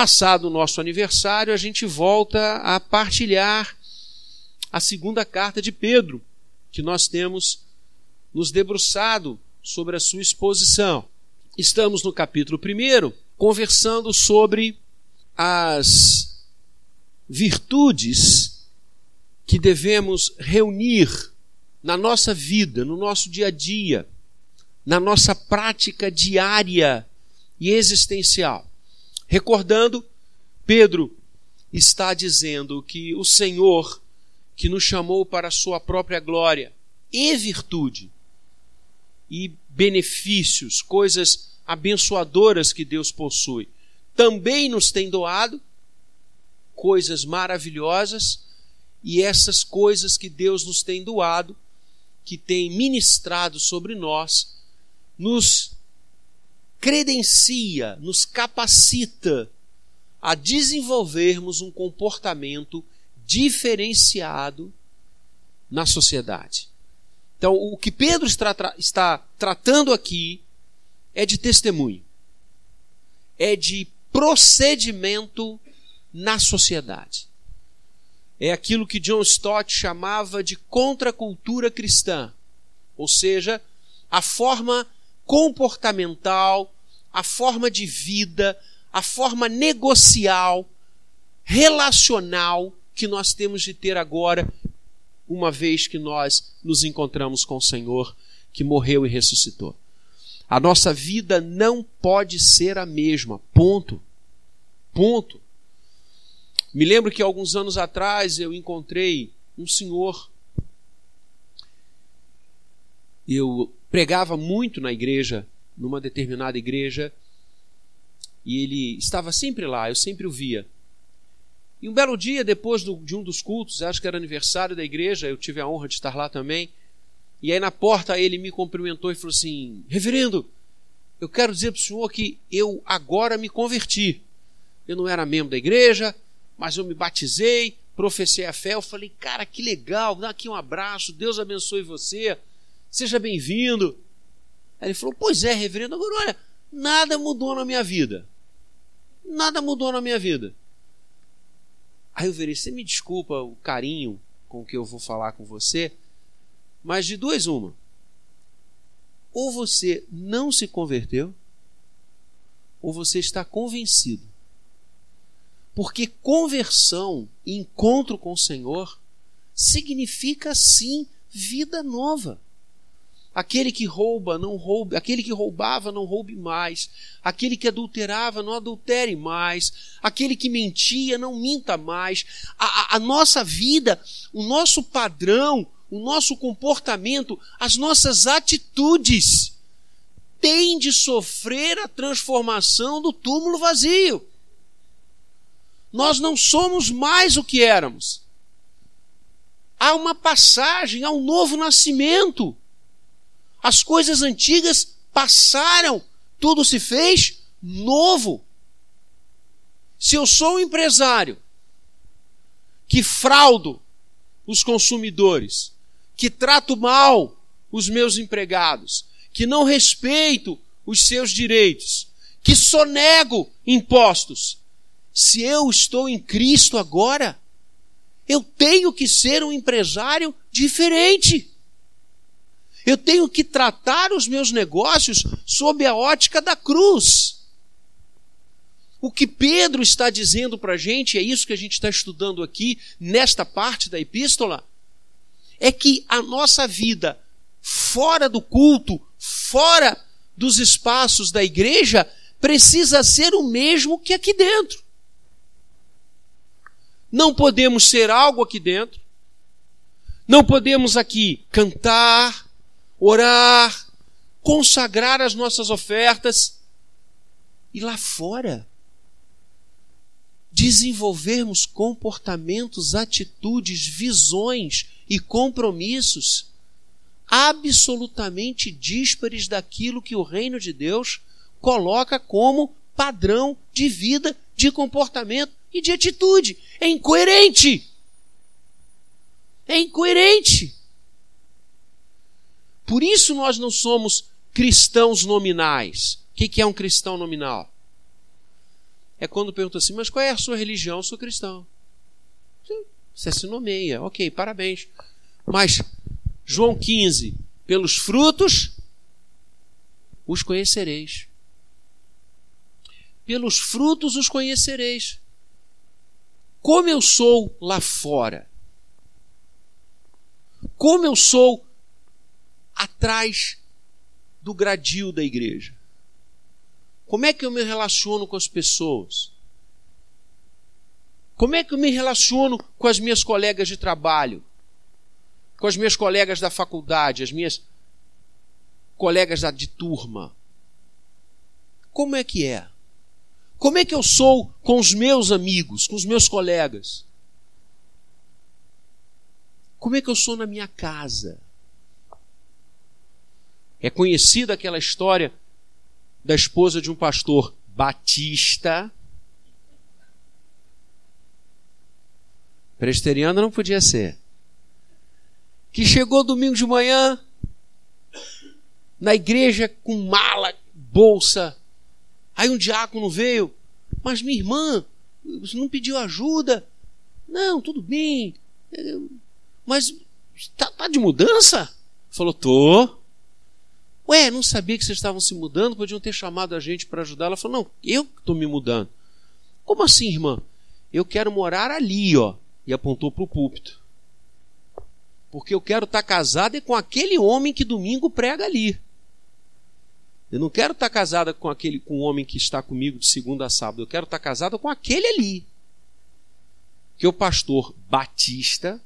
passado o nosso aniversário, a gente volta a partilhar a segunda carta de Pedro, que nós temos nos debruçado sobre a sua exposição. Estamos no capítulo 1, conversando sobre as virtudes que devemos reunir na nossa vida, no nosso dia a dia, na nossa prática diária e existencial. Recordando, Pedro está dizendo que o Senhor, que nos chamou para a sua própria glória e virtude, e benefícios, coisas abençoadoras que Deus possui, também nos tem doado coisas maravilhosas, e essas coisas que Deus nos tem doado, que tem ministrado sobre nós, nos credencia, nos capacita a desenvolvermos um comportamento diferenciado na sociedade. Então, o que Pedro está, está tratando aqui é de testemunho, é de procedimento na sociedade. É aquilo que John Stott chamava de contracultura cristã, ou seja, a forma comportamental, a forma de vida, a forma negocial, relacional que nós temos de ter agora, uma vez que nós nos encontramos com o Senhor que morreu e ressuscitou. A nossa vida não pode ser a mesma. Ponto. Ponto. Me lembro que alguns anos atrás eu encontrei um senhor. Eu pregava muito na igreja, numa determinada igreja, e ele estava sempre lá, eu sempre o via. E um belo dia, depois do, de um dos cultos, acho que era aniversário da igreja, eu tive a honra de estar lá também. E aí na porta ele me cumprimentou e falou assim: Reverendo, eu quero dizer para o senhor que eu agora me converti. Eu não era membro da igreja, mas eu me batizei, professei a fé. Eu falei, cara, que legal, dá aqui um abraço, Deus abençoe você. Seja bem-vindo. Aí ele falou: Pois é, reverendo, agora olha, nada mudou na minha vida. Nada mudou na minha vida. Aí eu virei: Você me desculpa o carinho com que eu vou falar com você, mas de duas, uma. Ou você não se converteu, ou você está convencido. Porque conversão, encontro com o Senhor, significa sim vida nova. Aquele que rouba, não roube, aquele que roubava, não roube mais. Aquele que adulterava, não adultere mais. Aquele que mentia, não minta mais. A, a, a nossa vida, o nosso padrão, o nosso comportamento, as nossas atitudes têm de sofrer a transformação do túmulo vazio. Nós não somos mais o que éramos. Há uma passagem, há um novo nascimento. As coisas antigas passaram, tudo se fez novo. Se eu sou um empresário que fraudo os consumidores, que trato mal os meus empregados, que não respeito os seus direitos, que sonego impostos, se eu estou em Cristo agora, eu tenho que ser um empresário diferente. Eu tenho que tratar os meus negócios sob a ótica da cruz. O que Pedro está dizendo para a gente, é isso que a gente está estudando aqui, nesta parte da epístola, é que a nossa vida fora do culto, fora dos espaços da igreja, precisa ser o mesmo que aqui dentro. Não podemos ser algo aqui dentro, não podemos aqui cantar, orar, consagrar as nossas ofertas e lá fora desenvolvermos comportamentos, atitudes, visões e compromissos absolutamente díspares daquilo que o reino de Deus coloca como padrão de vida, de comportamento e de atitude. É incoerente. É incoerente. Por isso nós não somos cristãos nominais. O que é um cristão nominal? é quando pergunta assim: Mas qual é a sua religião? Eu sou cristão. Você se nomeia, ok, parabéns. Mas, João 15: Pelos frutos os conhecereis. Pelos frutos os conhecereis. Como eu sou lá fora. Como eu sou atrás do gradil da igreja. Como é que eu me relaciono com as pessoas? Como é que eu me relaciono com as minhas colegas de trabalho? Com as minhas colegas da faculdade, as minhas colegas de turma? Como é que é? Como é que eu sou com os meus amigos, com os meus colegas? Como é que eu sou na minha casa? É conhecida aquela história da esposa de um pastor batista. Presteriano não podia ser. Que chegou domingo de manhã na igreja com mala, bolsa. Aí um diácono veio, mas minha irmã, você não pediu ajuda? Não, tudo bem. Mas está tá de mudança? Falou, tô. Ué, não sabia que vocês estavam se mudando, podiam ter chamado a gente para ajudar. Ela falou: Não, eu estou me mudando. Como assim, irmã? Eu quero morar ali, ó. E apontou para o púlpito. Porque eu quero estar tá casada com aquele homem que domingo prega ali. Eu não quero estar tá casada com aquele com o homem que está comigo de segunda a sábado. Eu quero estar tá casada com aquele ali. Que o pastor Batista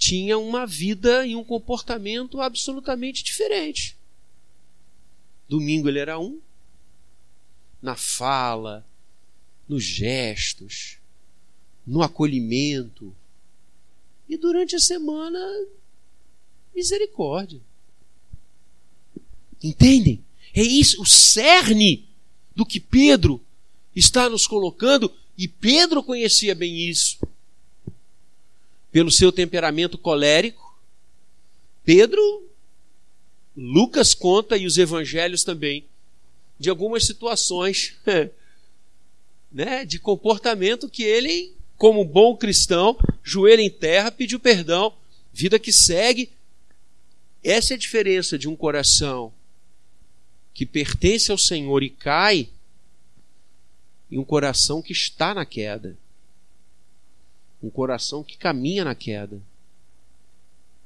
tinha uma vida e um comportamento absolutamente diferente. Domingo ele era um, na fala, nos gestos, no acolhimento. E durante a semana, misericórdia. Entendem? É isso, o cerne do que Pedro está nos colocando, e Pedro conhecia bem isso pelo seu temperamento colérico. Pedro, Lucas conta e os evangelhos também de algumas situações né, de comportamento que ele, como bom cristão, joelho em terra, pediu perdão, vida que segue. Essa é a diferença de um coração que pertence ao Senhor e cai e um coração que está na queda um coração que caminha na queda.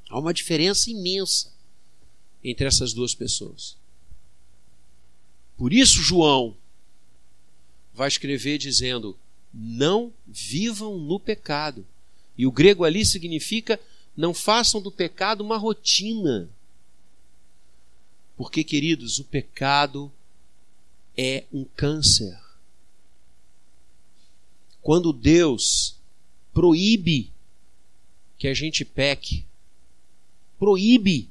Há uma diferença imensa entre essas duas pessoas. Por isso, João vai escrever dizendo: não vivam no pecado. E o grego ali significa não façam do pecado uma rotina. Porque, queridos, o pecado é um câncer. Quando Deus proíbe que a gente peque, proíbe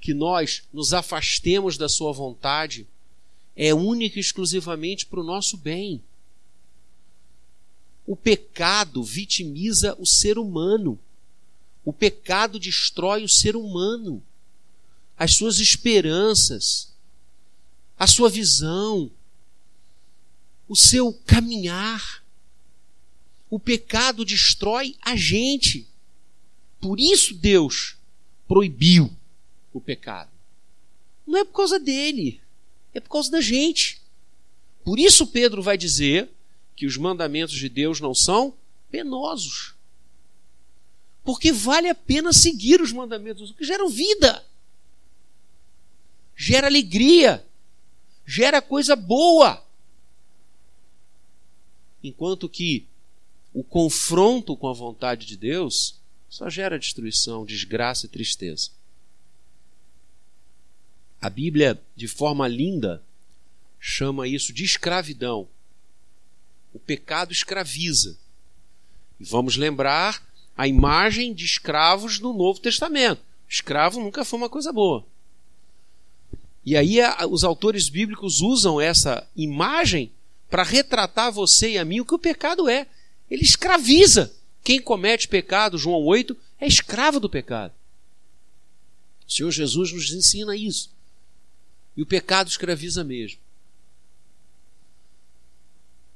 que nós nos afastemos da Sua vontade, é única e exclusivamente para o nosso bem. O pecado vitimiza o ser humano. O pecado destrói o ser humano, as suas esperanças, a sua visão, o seu caminhar. O pecado destrói a gente. Por isso Deus proibiu o pecado. Não é por causa dele, é por causa da gente. Por isso Pedro vai dizer que os mandamentos de Deus não são penosos. Porque vale a pena seguir os mandamentos, que geram vida, gera alegria, gera coisa boa. Enquanto que o confronto com a vontade de Deus só gera destruição, desgraça e tristeza. A Bíblia, de forma linda, chama isso de escravidão. O pecado escraviza. E vamos lembrar a imagem de escravos no Novo Testamento. Escravo nunca foi uma coisa boa. E aí os autores bíblicos usam essa imagem para retratar você e a mim o que o pecado é. Ele escraviza. Quem comete pecado, João 8, é escravo do pecado. O Senhor Jesus nos ensina isso. E o pecado escraviza mesmo.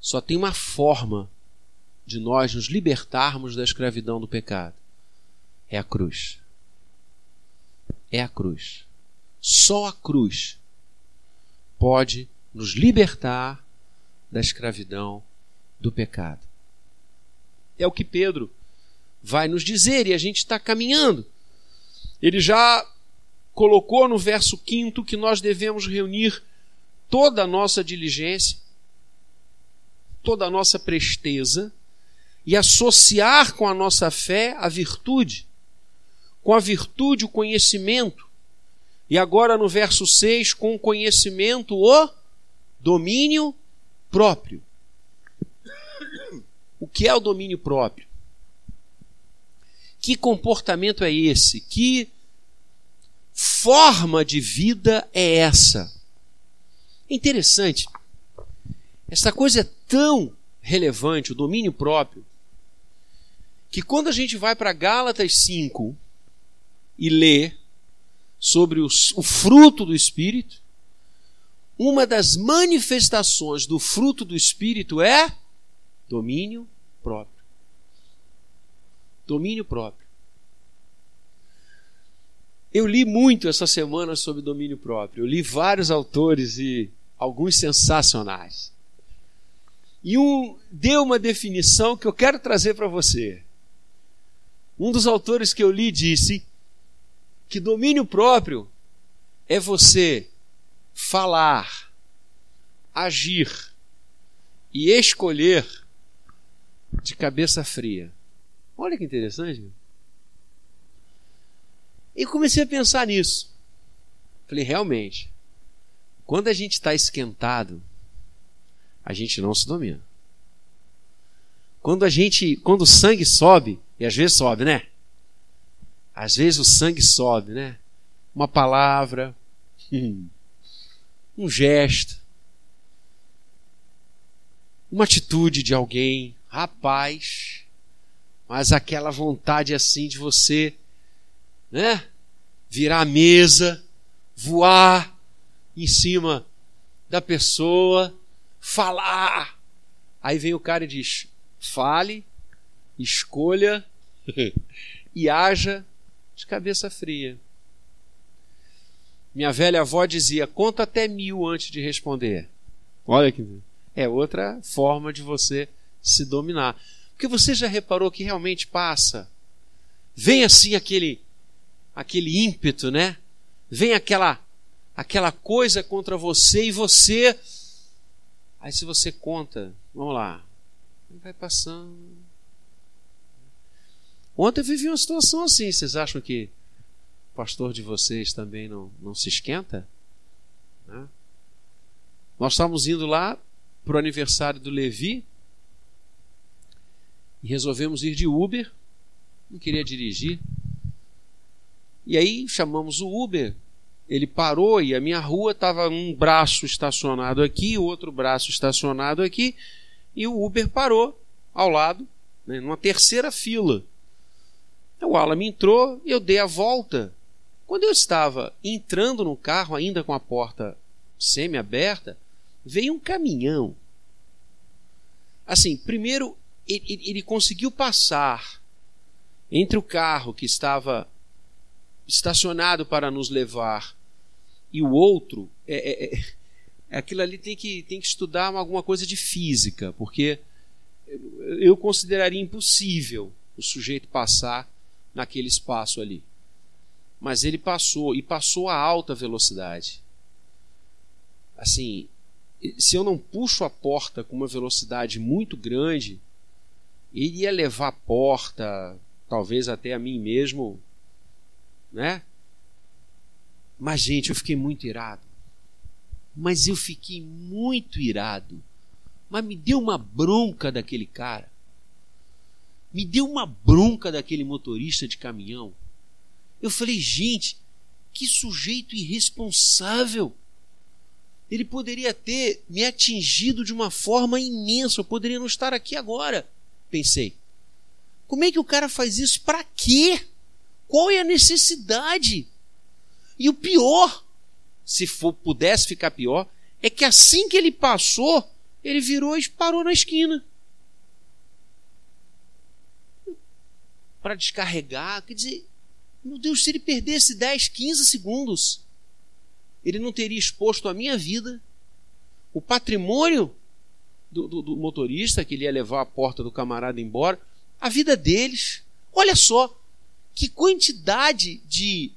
Só tem uma forma de nós nos libertarmos da escravidão do pecado: é a cruz. É a cruz. Só a cruz pode nos libertar da escravidão do pecado. É o que Pedro vai nos dizer e a gente está caminhando. Ele já colocou no verso 5 que nós devemos reunir toda a nossa diligência, toda a nossa presteza e associar com a nossa fé a virtude, com a virtude o conhecimento, e agora no verso 6, com o conhecimento o domínio próprio. O que é o domínio próprio? Que comportamento é esse? Que forma de vida é essa? Interessante. Essa coisa é tão relevante, o domínio próprio, que quando a gente vai para Gálatas 5 e lê sobre os, o fruto do Espírito, uma das manifestações do fruto do Espírito é domínio próprio. Domínio próprio. Eu li muito essa semana sobre domínio próprio. Eu li vários autores e alguns sensacionais. E um deu uma definição que eu quero trazer para você. Um dos autores que eu li disse que domínio próprio é você falar, agir e escolher de cabeça fria. Olha que interessante. E comecei a pensar nisso. Falei, realmente, quando a gente está esquentado, a gente não se domina. Quando a gente, quando o sangue sobe, e às vezes sobe, né? Às vezes o sangue sobe, né? Uma palavra, um gesto, uma atitude de alguém, rapaz, mas aquela vontade assim de você, né? Virar a mesa, voar em cima da pessoa, falar. Aí vem o cara e diz: fale, escolha e haja de cabeça fria. Minha velha avó dizia: conta até mil antes de responder. Olha que. É outra forma de você se dominar. Porque você já reparou que realmente passa. Vem assim aquele aquele ímpeto, né? Vem aquela aquela coisa contra você e você aí se você conta, vamos lá, vai passando, Ontem eu vivi uma situação assim. Vocês acham que o pastor de vocês também não, não se esquenta? Né? Nós estávamos indo lá para o aniversário do Levi e resolvemos ir de Uber. Não queria dirigir. E aí chamamos o Uber. Ele parou e a minha rua estava um braço estacionado aqui, outro braço estacionado aqui, e o Uber parou ao lado, né, numa terceira fila. O Alan entrou e eu dei a volta. Quando eu estava entrando no carro, ainda com a porta semi-aberta, veio um caminhão. Assim, primeiro ele, ele conseguiu passar entre o carro que estava estacionado para nos levar e o outro. É, é, é, aquilo ali tem que, tem que estudar alguma coisa de física, porque eu consideraria impossível o sujeito passar naquele espaço ali. Mas ele passou e passou a alta velocidade. Assim, se eu não puxo a porta com uma velocidade muito grande, ele ia levar a porta, talvez até a mim mesmo, né? Mas, gente, eu fiquei muito irado. Mas eu fiquei muito irado. Mas me deu uma bronca daquele cara. Me deu uma bronca daquele motorista de caminhão. Eu falei, gente, que sujeito irresponsável. Ele poderia ter me atingido de uma forma imensa. Eu poderia não estar aqui agora. Pensei. Como é que o cara faz isso? Para quê? Qual é a necessidade? E o pior, se for, pudesse ficar pior, é que assim que ele passou, Ele virou e parou na esquina. Para descarregar, quer dizer, meu Deus, se ele perdesse 10, 15 segundos, ele não teria exposto a minha vida, o patrimônio do, do, do, motorista, que ele ia levar a porta do camarada embora, a vida deles. Olha só, que quantidade de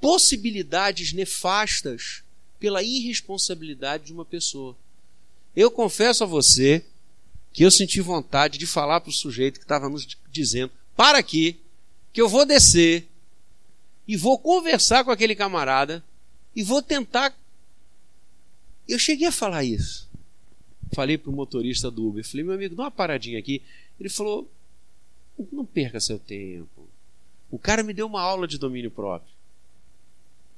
possibilidades nefastas pela irresponsabilidade de uma pessoa. Eu confesso a você que eu senti vontade de falar para o sujeito que estava nos dizendo: para aqui, que eu vou descer e vou conversar com aquele camarada e vou tentar. Eu cheguei a falar isso. Falei para o motorista do Uber: falei, meu amigo, dá uma paradinha aqui. Ele falou: não perca seu tempo. O cara me deu uma aula de domínio próprio.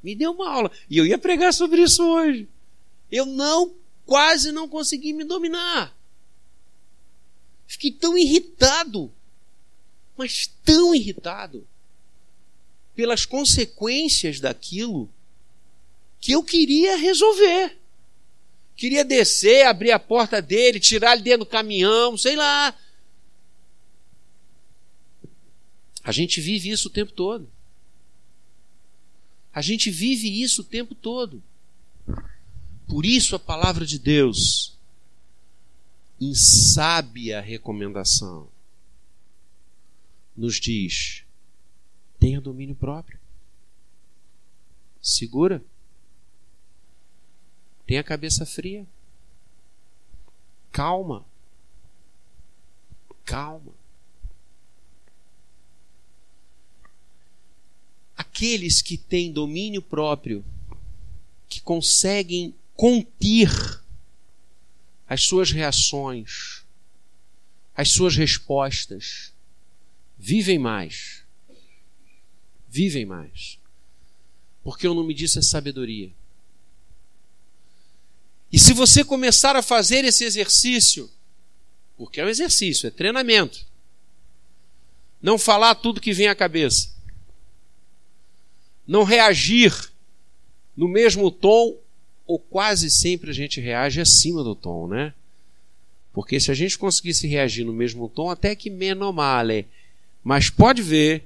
Me deu uma aula. E eu ia pregar sobre isso hoje. Eu não, quase não consegui me dominar. Fiquei tão irritado, mas tão irritado pelas consequências daquilo que eu queria resolver. Queria descer, abrir a porta dele, tirar ele dentro do caminhão, sei lá. A gente vive isso o tempo todo. A gente vive isso o tempo todo. Por isso a palavra de Deus, em sábia recomendação, nos diz: tenha domínio próprio. Segura. Tenha a cabeça fria. Calma. Calma. aqueles que têm domínio próprio, que conseguem conter as suas reações, as suas respostas, vivem mais. Vivem mais. Porque o nome disso é sabedoria. E se você começar a fazer esse exercício, porque é um exercício, é treinamento, não falar tudo que vem à cabeça, não reagir no mesmo tom, ou quase sempre a gente reage acima do tom, né? Porque se a gente conseguisse reagir no mesmo tom, até que menos male. Mas pode ver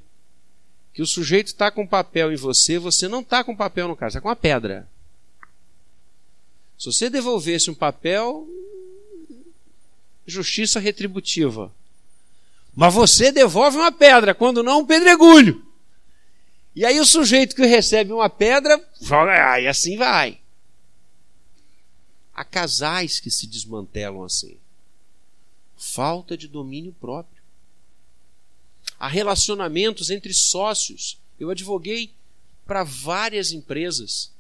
que o sujeito está com papel em você, você não está com papel no cara, está com uma pedra. Se você devolvesse um papel, justiça retributiva. Mas você devolve uma pedra, quando não um pedregulho. E aí o sujeito que recebe uma pedra, joga, e assim vai. Há casais que se desmantelam assim. Falta de domínio próprio. Há relacionamentos entre sócios. Eu advoguei para várias empresas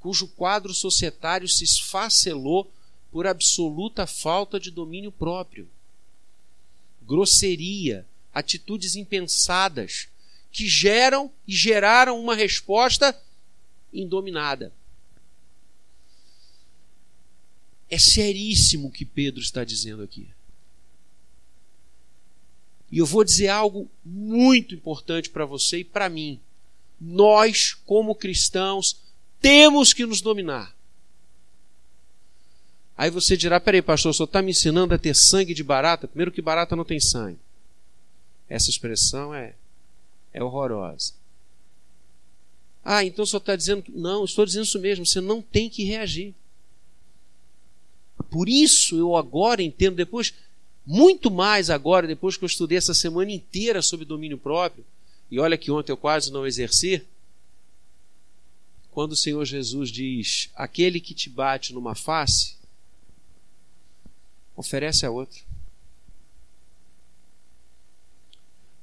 cujo quadro societário se esfacelou por absoluta falta de domínio próprio. Grosseria, atitudes impensadas, que geram e geraram uma resposta indominada. É seríssimo o que Pedro está dizendo aqui. E eu vou dizer algo muito importante para você e para mim. Nós, como cristãos, temos que nos dominar. Aí você dirá: peraí, pastor, só está me ensinando a ter sangue de barata? Primeiro, que barata não tem sangue. Essa expressão é é horrorosa. Ah, então só está dizendo que. Não, estou dizendo isso mesmo, você não tem que reagir. Por isso eu agora entendo, depois, muito mais agora, depois que eu estudei essa semana inteira sobre domínio próprio, e olha que ontem eu quase não exerci, quando o Senhor Jesus diz: aquele que te bate numa face, oferece a outra.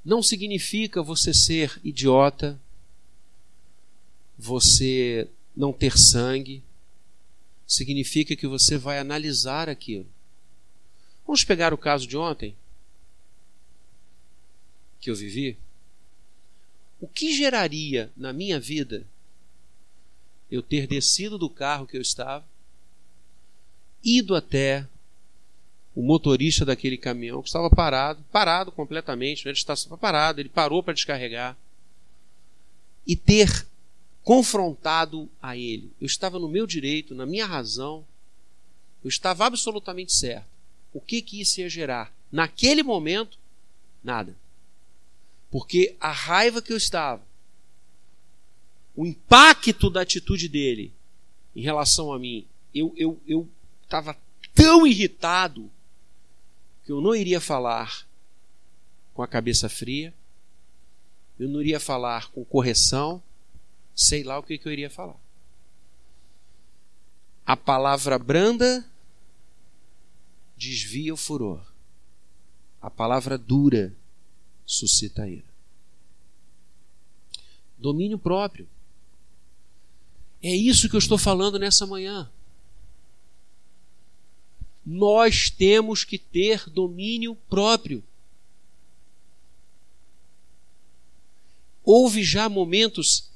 não significa você ser idiota, você não ter sangue, significa que você vai analisar aquilo. Vamos pegar o caso de ontem que eu vivi. O que geraria na minha vida eu ter descido do carro que eu estava, ido até o motorista daquele caminhão que estava parado, parado completamente, ele estava parado, ele parou para descarregar e ter confrontado a ele. Eu estava no meu direito, na minha razão, Eu estava absolutamente certo. O que, que isso ia gerar? Naquele momento, nada. Porque a raiva que eu estava, o impacto da atitude dele em relação a mim, eu eu eu estava tão irritado que eu não iria falar com a cabeça fria, eu não iria falar com correção, sei lá o que, que eu iria falar. A palavra branda desvia o furor. A palavra dura suscita a ira. Domínio próprio. É isso que eu estou falando nessa manhã. Nós temos que ter domínio próprio. Houve já momentos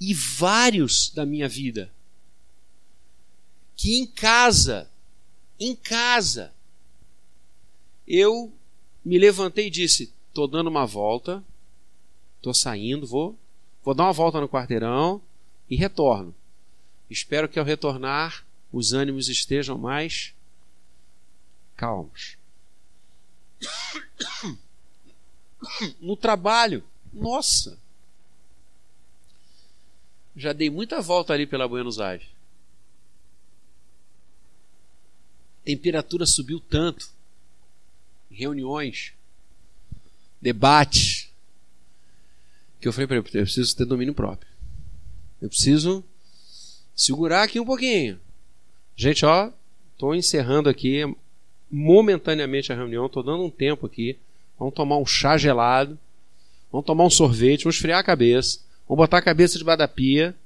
e vários da minha vida que em casa, em casa, eu me levantei e disse: estou dando uma volta, estou saindo, vou, vou dar uma volta no quarteirão e retorno. Espero que ao retornar os ânimos estejam mais calmos. No trabalho, nossa, já dei muita volta ali pela Buenos Aires. temperatura subiu tanto. Reuniões, debates, que eu falei para ele, eu preciso ter domínio próprio. Eu preciso segurar aqui um pouquinho. Gente, ó, estou encerrando aqui momentaneamente a reunião, estou dando um tempo aqui. Vamos tomar um chá gelado, vamos tomar um sorvete, vamos esfriar a cabeça, vamos botar a cabeça debaixo da pia,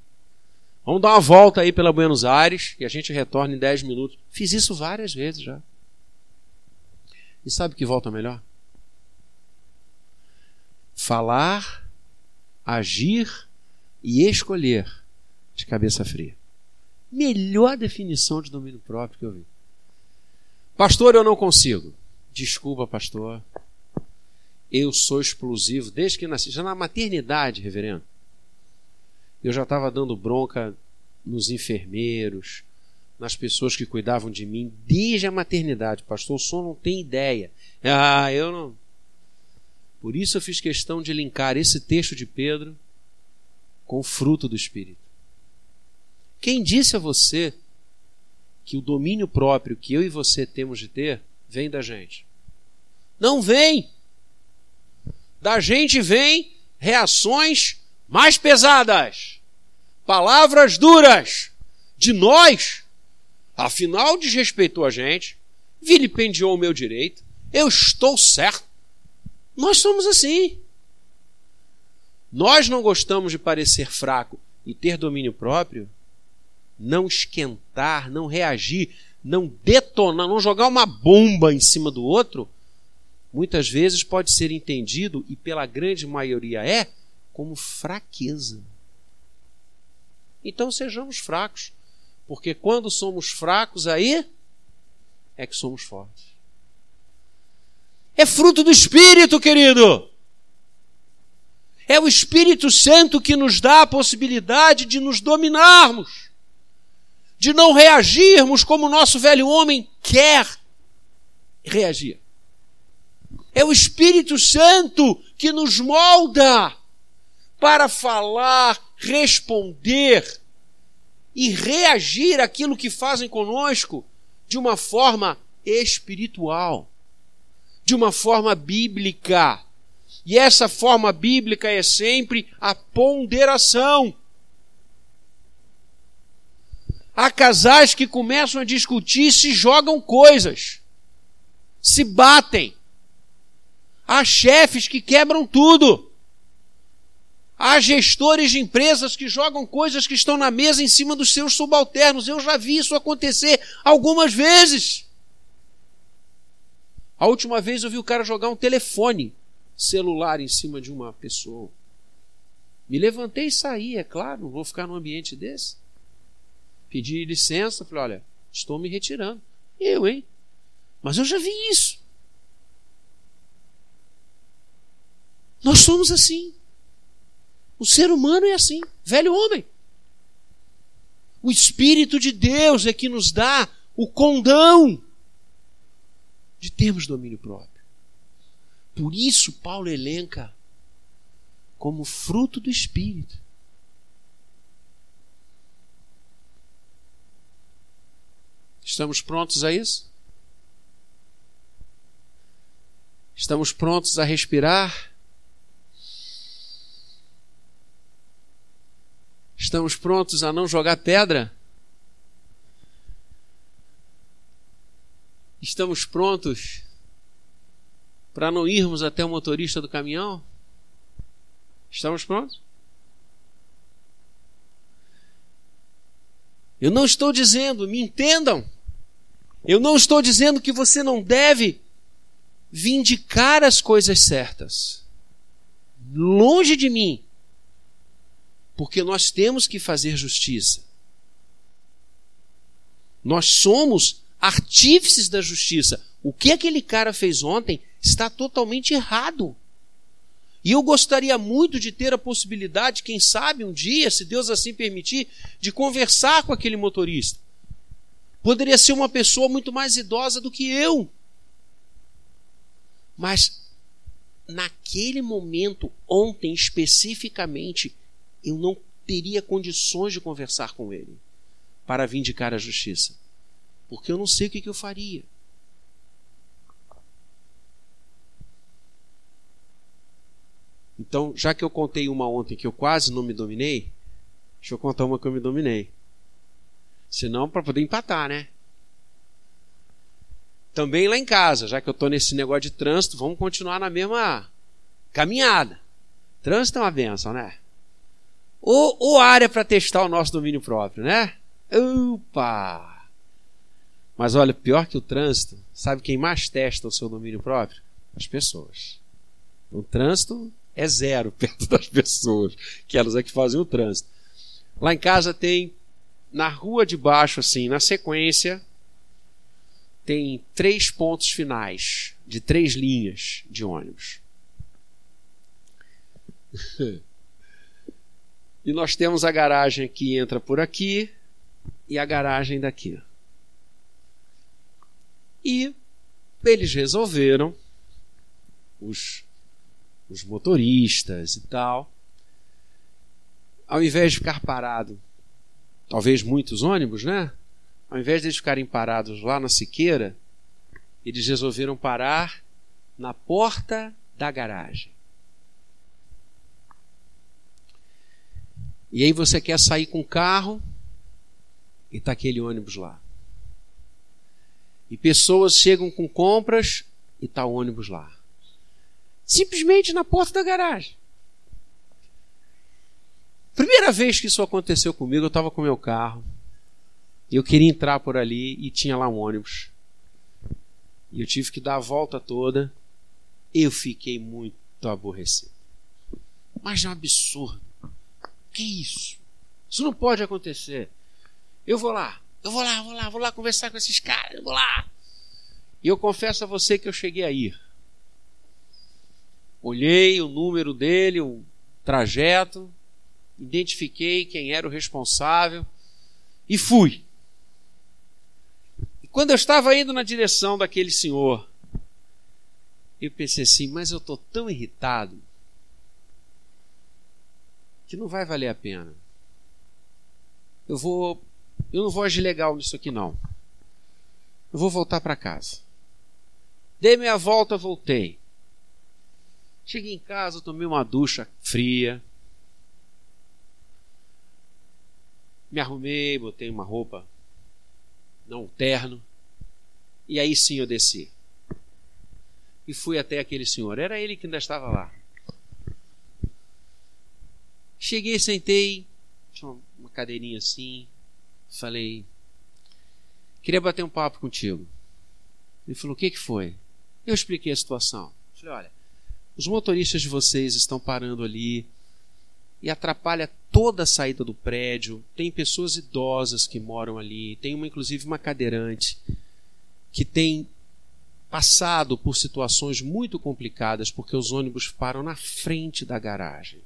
vamos dar uma volta aí pela Buenos Aires e a gente retorna em 10 minutos. Fiz isso várias vezes já. E sabe que volta melhor? Falar, agir e escolher de cabeça fria. Melhor definição de domínio próprio que eu vi. Pastor, eu não consigo. Desculpa, pastor. Eu sou explosivo desde que nasci. Já na maternidade, reverendo. Eu já estava dando bronca nos enfermeiros, nas pessoas que cuidavam de mim desde a maternidade. Pastor, o senhor não tem ideia. Ah, eu não. Por isso eu fiz questão de linkar esse texto de Pedro com o fruto do Espírito. Quem disse a você que o domínio próprio que eu e você temos de ter vem da gente? Não vem! Da gente vem reações mais pesadas, palavras duras. De nós, afinal desrespeitou a gente, vilipendiou o meu direito, eu estou certo. Nós somos assim. Nós não gostamos de parecer fraco e ter domínio próprio, não esquentar, não reagir, não detonar, não jogar uma bomba em cima do outro, muitas vezes pode ser entendido, e pela grande maioria é, como fraqueza. Então sejamos fracos, porque quando somos fracos, aí é que somos fortes. É fruto do Espírito, querido. É o Espírito Santo que nos dá a possibilidade de nos dominarmos, de não reagirmos como o nosso velho homem quer reagir. É o Espírito Santo que nos molda para falar, responder e reagir àquilo que fazem conosco de uma forma espiritual, de uma forma bíblica. E essa forma bíblica é sempre a ponderação. Há casais que começam a discutir, se jogam coisas, se batem. Há chefes que quebram tudo. Há gestores de empresas que jogam coisas que estão na mesa em cima dos seus subalternos. Eu já vi isso acontecer algumas vezes. A última vez eu vi o cara jogar um telefone celular em cima de uma pessoa. Me levantei e saí, é claro, não vou ficar num ambiente desse. Pedi licença, falei: olha, estou me retirando. Eu, hein? Mas eu já vi isso. Nós somos assim. O ser humano é assim, velho homem. O Espírito de Deus é que nos dá o condão de termos domínio próprio. Por isso, Paulo elenca como fruto do Espírito. Estamos prontos a isso? Estamos prontos a respirar? Estamos prontos a não jogar pedra? Estamos prontos para não irmos até o motorista do caminhão? Estamos prontos? Eu não estou dizendo, me entendam, eu não estou dizendo que você não deve vindicar as coisas certas. Longe de mim. Porque nós temos que fazer justiça. Nós somos artífices da justiça. O que aquele cara fez ontem está totalmente errado. E eu gostaria muito de ter a possibilidade, quem sabe um dia, se Deus assim permitir, de conversar com aquele motorista. Poderia ser uma pessoa muito mais idosa do que eu. Mas naquele momento, ontem especificamente, eu não teria condições de conversar com ele para vindicar a justiça. Porque eu não sei o que, eu faria. Então, já que eu contei uma ontem que eu quase não me dominei, deixa eu contar uma que eu me dominei. Senão, para poder empatar, né? Também lá em casa, já que eu estou nesse negócio de trânsito, vamos continuar na mesma caminhada. Trânsito é uma benção, né? Ou, ou área para testar o nosso domínio próprio, né? Opa! Mas olha, pior que o trânsito, sabe quem mais testa o seu domínio próprio? As pessoas. O trânsito é zero perto das pessoas, que elas é que fazem o trânsito. Lá em casa tem, na rua de baixo, assim, na sequência, tem três pontos finais de três linhas de ônibus. e nós temos a garagem que entra por aqui e a garagem daqui. E eles resolveram, os, os motoristas e tal, ao invés de ficar parado, talvez muitos ônibus, né? ao invés de eles ficarem parados lá na Siqueira, eles resolveram parar na porta da garagem. E aí você quer sair com o carro e está aquele ônibus lá. E pessoas chegam com compras e está o ônibus lá. Simplesmente na porta da garagem. Primeira vez que isso aconteceu comigo, eu estava com meu carro. Eu queria entrar por ali e tinha lá um ônibus. E eu tive que dar a volta toda. Eu fiquei muito aborrecido. Mas é um absurdo. Que isso? Isso não pode acontecer. Eu vou lá, eu vou lá, vou lá, vou lá conversar com esses caras, eu vou lá. E eu confesso a você que eu cheguei a ir. Olhei o número dele, o trajeto, identifiquei quem era o responsável e fui. Quando eu estava indo na direção daquele senhor, eu pensei assim, mas eu estou tão irritado que não vai valer a pena. Eu vou. Eu não vou agir legal nisso aqui, não. Eu vou voltar para casa. Dei meia volta, voltei. Cheguei em casa, tomei uma ducha fria. Me arrumei, botei uma roupa não terno. E aí sim eu desci. E fui até aquele senhor. Era ele que ainda estava lá. Cheguei, sentei, tinha uma cadeirinha assim. Falei, queria bater um papo contigo. Ele falou, o que, que foi? Eu expliquei a situação. Falei, olha, os motoristas de vocês estão parando ali e atrapalha toda a saída do prédio. Tem pessoas idosas que moram ali, tem uma inclusive uma cadeirante que tem passado por situações muito complicadas porque os ônibus param na frente da garagem.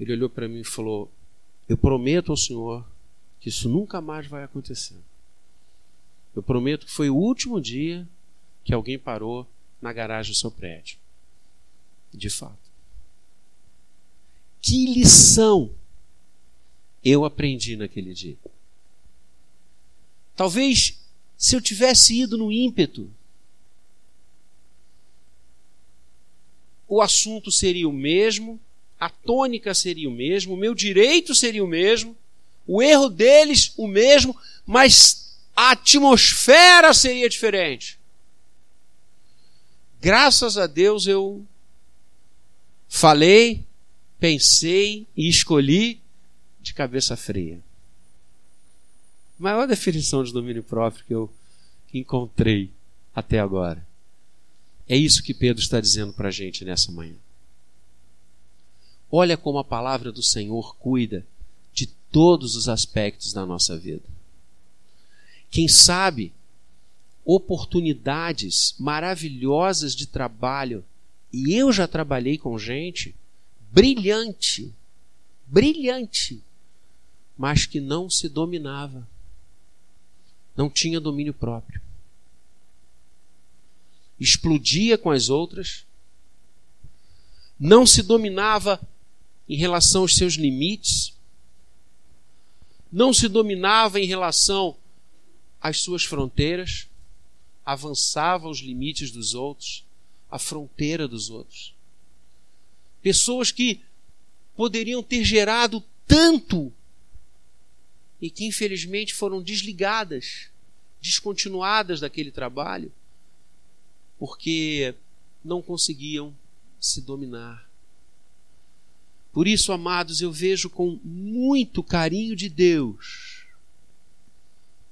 Ele olhou para mim e falou: Eu prometo ao senhor que isso nunca mais vai acontecer. Eu prometo que foi o último dia que alguém parou na garagem do seu prédio. De fato. Que lição eu aprendi naquele dia. Talvez se eu tivesse ido no ímpeto, o assunto seria o mesmo, a tônica seria o mesmo, o meu direito seria o mesmo, o erro deles o mesmo, mas a atmosfera seria diferente. Graças a Deus eu falei, pensei e escolhi de cabeça fria. Maior definição de domínio próprio que eu encontrei até agora. É isso que Pedro está dizendo para a gente nessa manhã. Olha como a palavra do Senhor cuida de todos os aspectos da nossa vida. Quem sabe oportunidades maravilhosas de trabalho, e eu já trabalhei com gente brilhante, brilhante, mas que não se dominava, não tinha domínio próprio. Explodia com as outras, não se dominava em relação aos seus limites, não se dominava em relação às suas fronteiras, avançava os limites dos outros, a fronteira dos outros. Pessoas que poderiam ter gerado tanto e que infelizmente foram desligadas, descontinuadas daquele trabalho, porque não conseguiam se dominar. Por isso, amados, eu vejo com muito carinho de Deus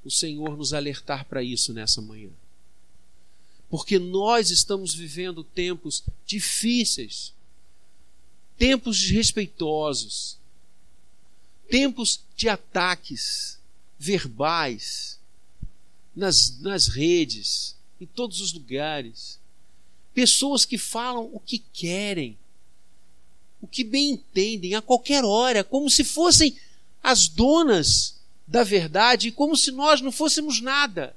o Senhor nos alertar para isso nessa manhã. Porque nós estamos vivendo tempos difíceis, tempos desrespeitosos, tempos de ataques verbais nas, nas redes, em todos os lugares. Pessoas que falam o que querem, o que bem entendem, a qualquer hora, como se fossem as donas da verdade, como se nós não fôssemos nada.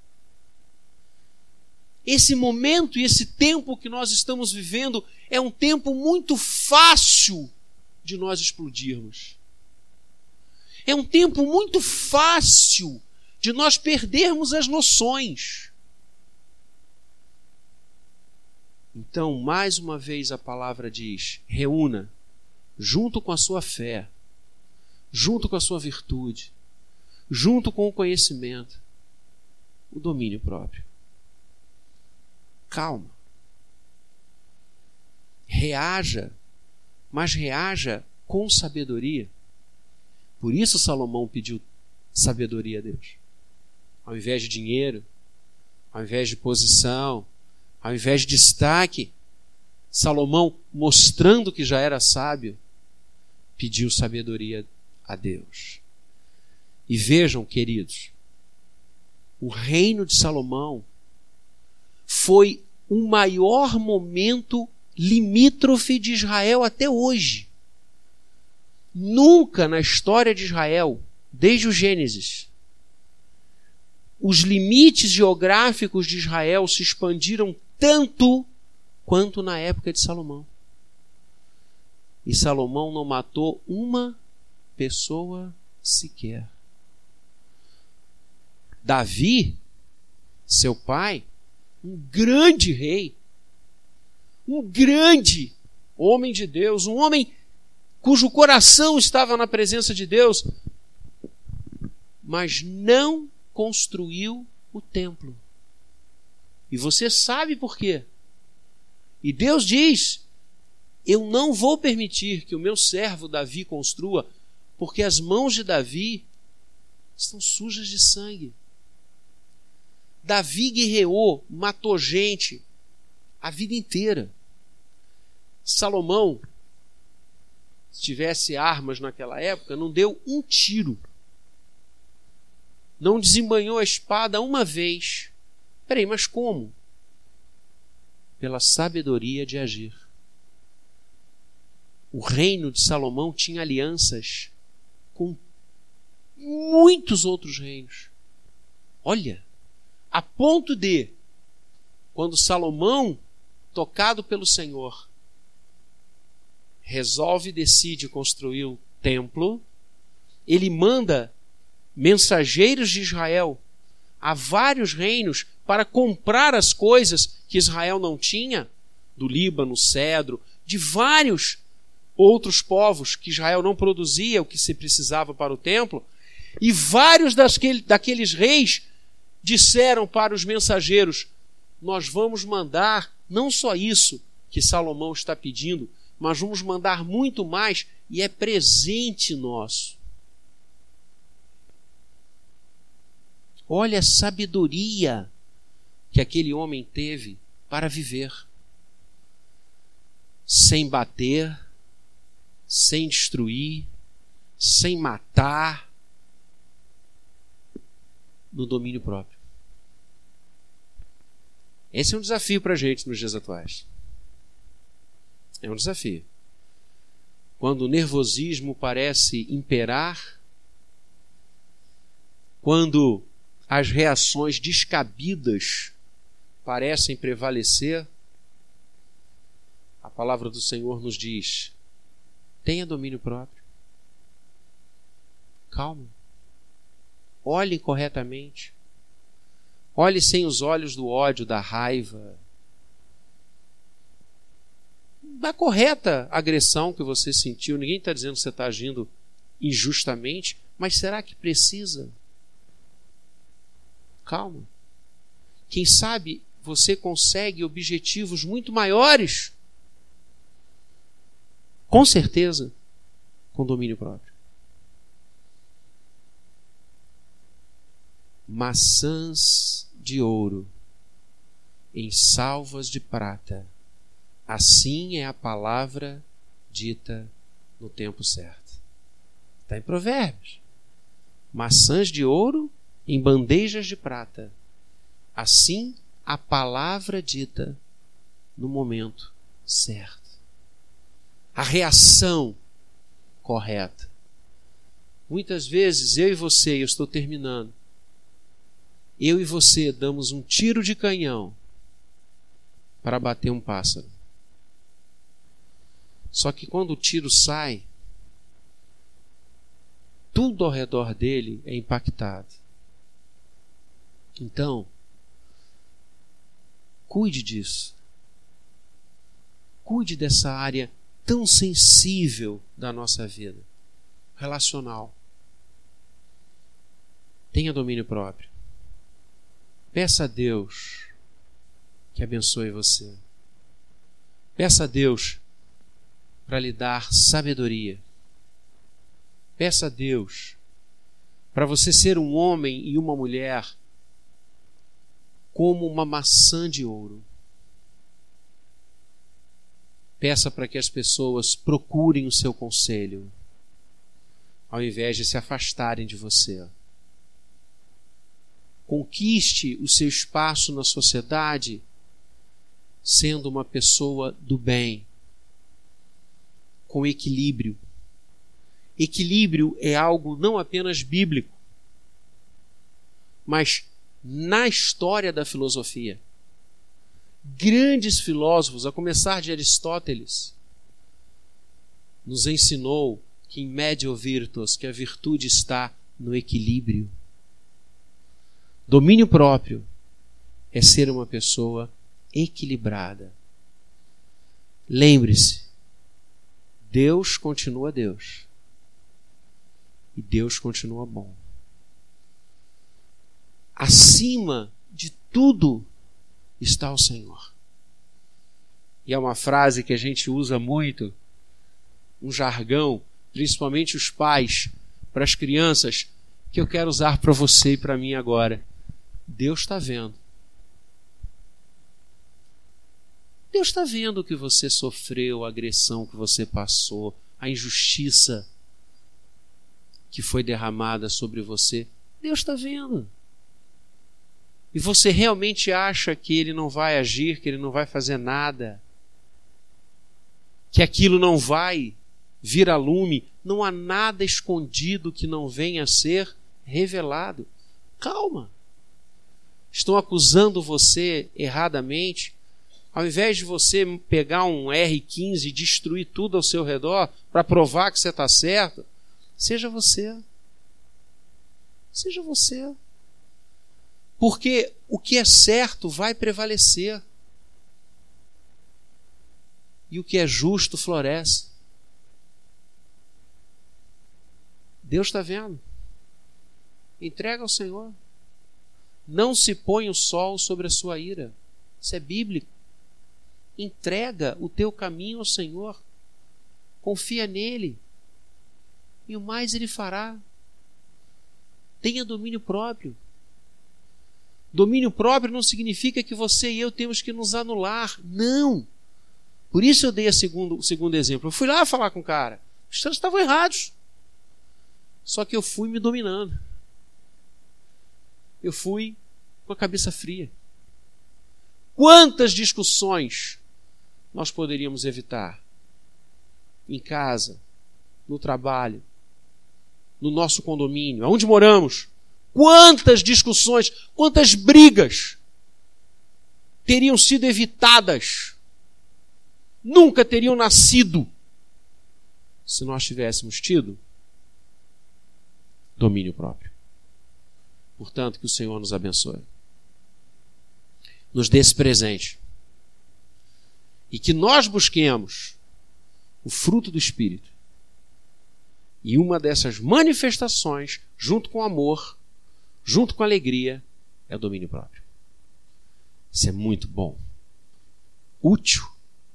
Esse momento e esse tempo que nós estamos vivendo é um tempo muito fácil de nós explodirmos. É um tempo muito fácil de nós perdermos as noções. Então, mais uma vez a palavra diz: reúna, junto com a sua fé, junto com a sua virtude, junto com o conhecimento, o domínio próprio. Calma. Reaja, mas reaja com sabedoria. Por isso Salomão pediu sabedoria a Deus. Ao invés de dinheiro, ao invés de posição, ao invés de destaque, Salomão, mostrando que já era sábio, pediu sabedoria a Deus. E vejam, queridos, o reino de Salomão foi o maior momento limítrofe de Israel até hoje. Nunca na história de Israel, desde o Gênesis, os limites geográficos de Israel se expandiram tanto quanto na época de Salomão. E Salomão não matou uma pessoa sequer. Davi, seu pai, um grande rei, um grande homem de Deus, um homem cujo coração estava na presença de Deus, mas não construiu o templo. E você sabe por quê? E Deus diz: Eu não vou permitir que o meu servo Davi construa, porque as mãos de Davi estão sujas de sangue. Davi guerreou, matou gente a vida inteira. Salomão se tivesse armas naquela época, não deu um tiro. Não desembanhou a espada uma vez. Peraí, mas como? Pela sabedoria de agir. O reino de Salomão tinha alianças com muitos outros reinos. Olha, a ponto de, quando Salomão, tocado pelo Senhor, resolve e decide construir o templo, ele manda mensageiros de Israel a vários reinos para comprar as coisas que Israel não tinha, do Líbano, cedro, de vários outros povos que Israel não produzia o que se precisava para o templo, e vários daqueles reis disseram para os mensageiros: Nós vamos mandar não só isso que Salomão está pedindo, mas vamos mandar muito mais e é presente nosso. Olha a sabedoria que aquele homem teve para viver. Sem bater, sem destruir, sem matar, no domínio próprio. Esse é um desafio para a gente nos dias atuais. É um desafio. Quando o nervosismo parece imperar, quando as reações descabidas parecem prevalecer, a palavra do Senhor nos diz: tenha domínio próprio. Calma. Olhe corretamente. Olhe sem os olhos do ódio, da raiva. Da correta agressão que você sentiu. Ninguém está dizendo que você está agindo injustamente, mas será que precisa? Calma. Quem sabe você consegue objetivos muito maiores. Com certeza, com domínio próprio. Maçãs de ouro em salvas de prata. Assim é a palavra dita no tempo certo. Está em Provérbios. Maçãs de ouro em bandejas de prata. Assim a palavra dita no momento certo. A reação correta. Muitas vezes eu e você, eu estou terminando, eu e você damos um tiro de canhão para bater um pássaro. Só que quando o tiro sai, tudo ao redor dele é impactado. Então, cuide disso. Cuide dessa área tão sensível da nossa vida relacional. Tenha domínio próprio. Peça a Deus que abençoe você. Peça a Deus para lhe dar sabedoria. Peça a Deus para você ser um homem e uma mulher como uma maçã de ouro. Peça para que as pessoas procurem o seu conselho, ao invés de se afastarem de você conquiste o seu espaço na sociedade sendo uma pessoa do bem, com equilíbrio. Equilíbrio é algo não apenas bíblico, mas na história da filosofia. Grandes filósofos, a começar de Aristóteles, nos ensinou que em medio virtus, que a virtude está no equilíbrio. Domínio próprio é ser uma pessoa equilibrada. Lembre-se, Deus continua Deus. E Deus continua bom. Acima de tudo está o Senhor. E é uma frase que a gente usa muito, um jargão, principalmente os pais, para as crianças, que eu quero usar para você e para mim agora. Deus está vendo. Deus está vendo o que você sofreu, a agressão que você passou, a injustiça que foi derramada sobre você. Deus está vendo. E você realmente acha que ele não vai agir, que ele não vai fazer nada, que aquilo não vai vir a lume, não há nada escondido que não venha a ser revelado. Calma. Estão acusando você erradamente. Ao invés de você pegar um R15 e destruir tudo ao seu redor para provar que você está certo, seja você. Seja você. Porque o que é certo vai prevalecer. E o que é justo floresce. Deus está vendo. Entrega ao Senhor. Não se põe o sol sobre a sua ira. Isso é bíblico. Entrega o teu caminho ao Senhor. Confia nele. E o mais ele fará. Tenha domínio próprio. Domínio próprio não significa que você e eu temos que nos anular. Não. Por isso eu dei segundo, o segundo exemplo. Eu fui lá falar com o cara. Os caras estavam errados. Só que eu fui me dominando. Eu fui com a cabeça fria. Quantas discussões nós poderíamos evitar? Em casa, no trabalho, no nosso condomínio, aonde moramos. Quantas discussões, quantas brigas teriam sido evitadas, nunca teriam nascido, se nós tivéssemos tido domínio próprio. Portanto, que o Senhor nos abençoe. Nos dê esse presente. E que nós busquemos o fruto do Espírito e uma dessas manifestações, junto com amor, junto com alegria, é o domínio próprio. Isso é muito bom, útil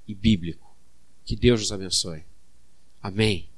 e bíblico. Que Deus nos abençoe. Amém.